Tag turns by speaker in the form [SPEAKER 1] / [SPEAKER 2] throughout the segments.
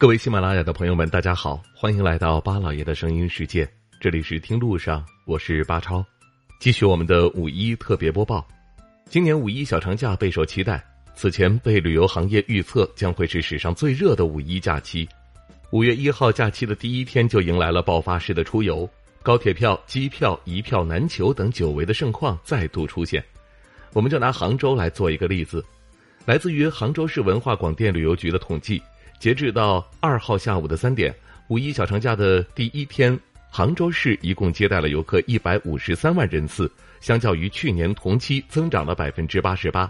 [SPEAKER 1] 各位喜马拉雅的朋友们，大家好，欢迎来到巴老爷的声音世界。这里是听路上，我是巴超，继续我们的五一特别播报。今年五一小长假备受期待，此前被旅游行业预测将会是史上最热的五一假期。五月一号假期的第一天就迎来了爆发式的出游，高铁票、机票一票难求等久违的盛况再度出现。我们就拿杭州来做一个例子，来自于杭州市文化广电旅游局的统计。截至到二号下午的三点，五一小长假的第一天，杭州市一共接待了游客一百五十三万人次，相较于去年同期增长了百分之八十八。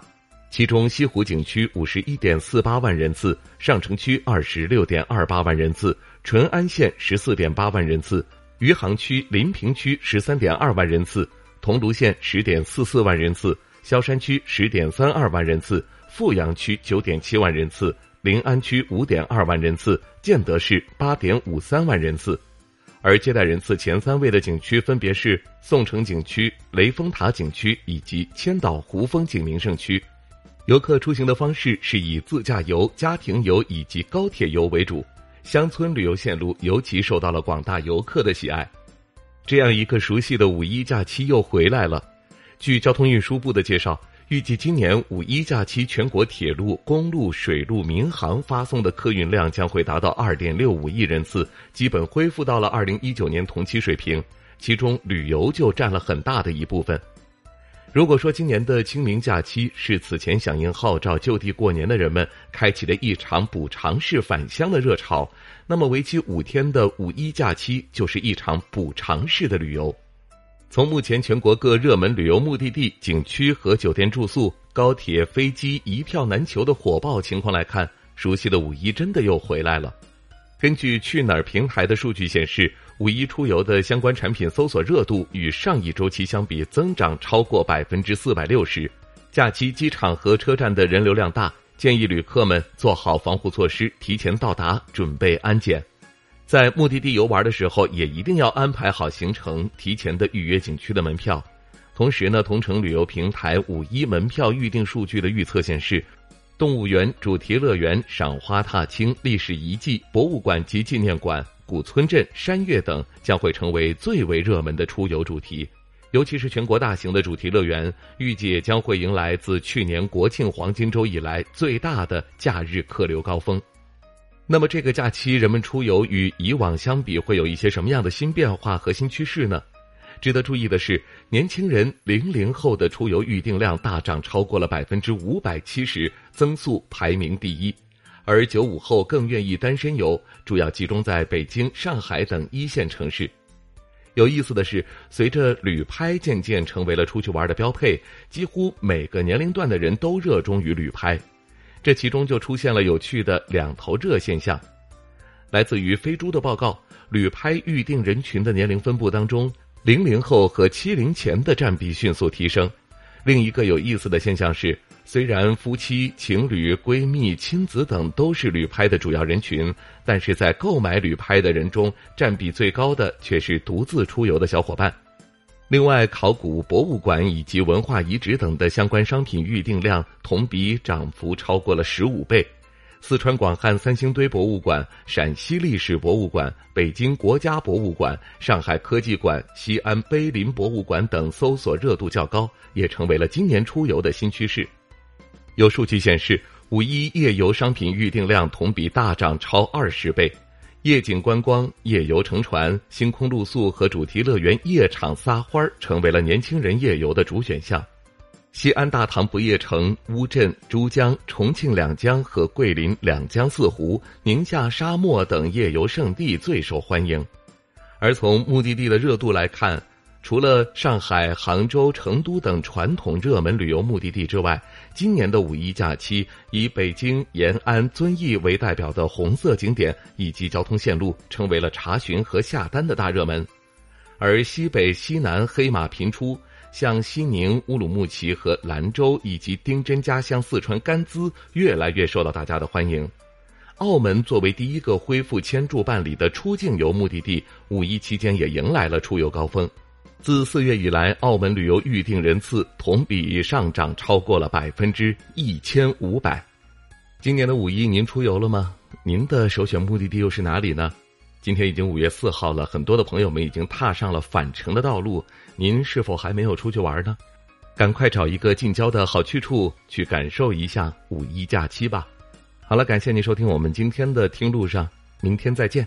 [SPEAKER 1] 其中，西湖景区五十一点四八万人次，上城区二十六点二八万人次，淳安县十四点八万人次，余杭区、临平区十三点二万人次，桐庐县十点四四万人次，萧山区十点三二万人次，富阳区九点七万人次。临安区五点二万人次，建德市八点五三万人次，而接待人次前三位的景区分别是宋城景区、雷峰塔景区以及千岛湖风景名胜区。游客出行的方式是以自驾游、家庭游以及高铁游为主，乡村旅游线路尤其受到了广大游客的喜爱。这样一个熟悉的五一假期又回来了。据交通运输部的介绍。预计今年五一假期，全国铁路、公路、水路、民航发送的客运量将会达到二点六五亿人次，基本恢复到了二零一九年同期水平。其中，旅游就占了很大的一部分。如果说今年的清明假期是此前响应号召就地过年的人们开启的一场补偿式返乡的热潮，那么为期五天的五一假期就是一场补偿式的旅游。从目前全国各热门旅游目的地、景区和酒店住宿、高铁、飞机一票难求的火爆情况来看，熟悉的五一真的又回来了。根据去哪儿平台的数据显示，五一出游的相关产品搜索热度与上一周期相比增长超过百分之四百六十。假期机场和车站的人流量大，建议旅客们做好防护措施，提前到达，准备安检。在目的地游玩的时候，也一定要安排好行程，提前的预约景区的门票。同时呢，同城旅游平台五一门票预订数据的预测显示，动物园、主题乐园、赏花踏青、历史遗迹、博物馆及纪念馆、古村镇、山岳等将会成为最为热门的出游主题。尤其是全国大型的主题乐园，预计将会迎来自去年国庆黄金周以来最大的假日客流高峰。那么这个假期，人们出游与以往相比，会有一些什么样的新变化和新趋势呢？值得注意的是，年轻人零零后的出游预订量大涨，超过了百分之五百七十，增速排名第一。而九五后更愿意单身游，主要集中在北京、上海等一线城市。有意思的是，随着旅拍渐渐成为了出去玩的标配，几乎每个年龄段的人都热衷于旅拍。这其中就出现了有趣的两头热现象。来自于飞猪的报告，旅拍预定人群的年龄分布当中，零零后和七零前的占比迅速提升。另一个有意思的现象是，虽然夫妻、情侣、闺蜜、亲子等都是旅拍的主要人群，但是在购买旅拍的人中，占比最高的却是独自出游的小伙伴。另外，考古博物馆以及文化遗址等的相关商品预订量同比涨幅超过了十五倍。四川广汉三星堆博物馆、陕西历史博物馆、北京国家博物馆、上海科技馆、西安碑林博物馆等搜索热度较高，也成为了今年出游的新趋势。有数据显示，五一夜游商品预订量同比大涨超二十倍。夜景观光、夜游乘船、星空露宿和主题乐园夜场撒欢儿，成为了年轻人夜游的主选项。西安大唐不夜城、乌镇、珠江、重庆两江和桂林两江四湖、宁夏沙漠等夜游胜地最受欢迎。而从目的地的热度来看，除了上海、杭州、成都等传统热门旅游目的地之外，今年的五一假期以北京、延安、遵义为代表的红色景点以及交通线路，成为了查询和下单的大热门。而西北、西南黑马频出，像西宁、乌鲁木齐和兰州，以及丁真家乡四川甘孜，越来越受到大家的欢迎。澳门作为第一个恢复签注办理的出境游目的地，五一期间也迎来了出游高峰。自四月以来，澳门旅游预订人次同比上涨超过了百分之一千五百。今年的五一您出游了吗？您的首选目的地又是哪里呢？今天已经五月四号了，很多的朋友们已经踏上了返程的道路，您是否还没有出去玩呢？赶快找一个近郊的好去处去感受一下五一假期吧。好了，感谢您收听我们今天的听路上，明天再见。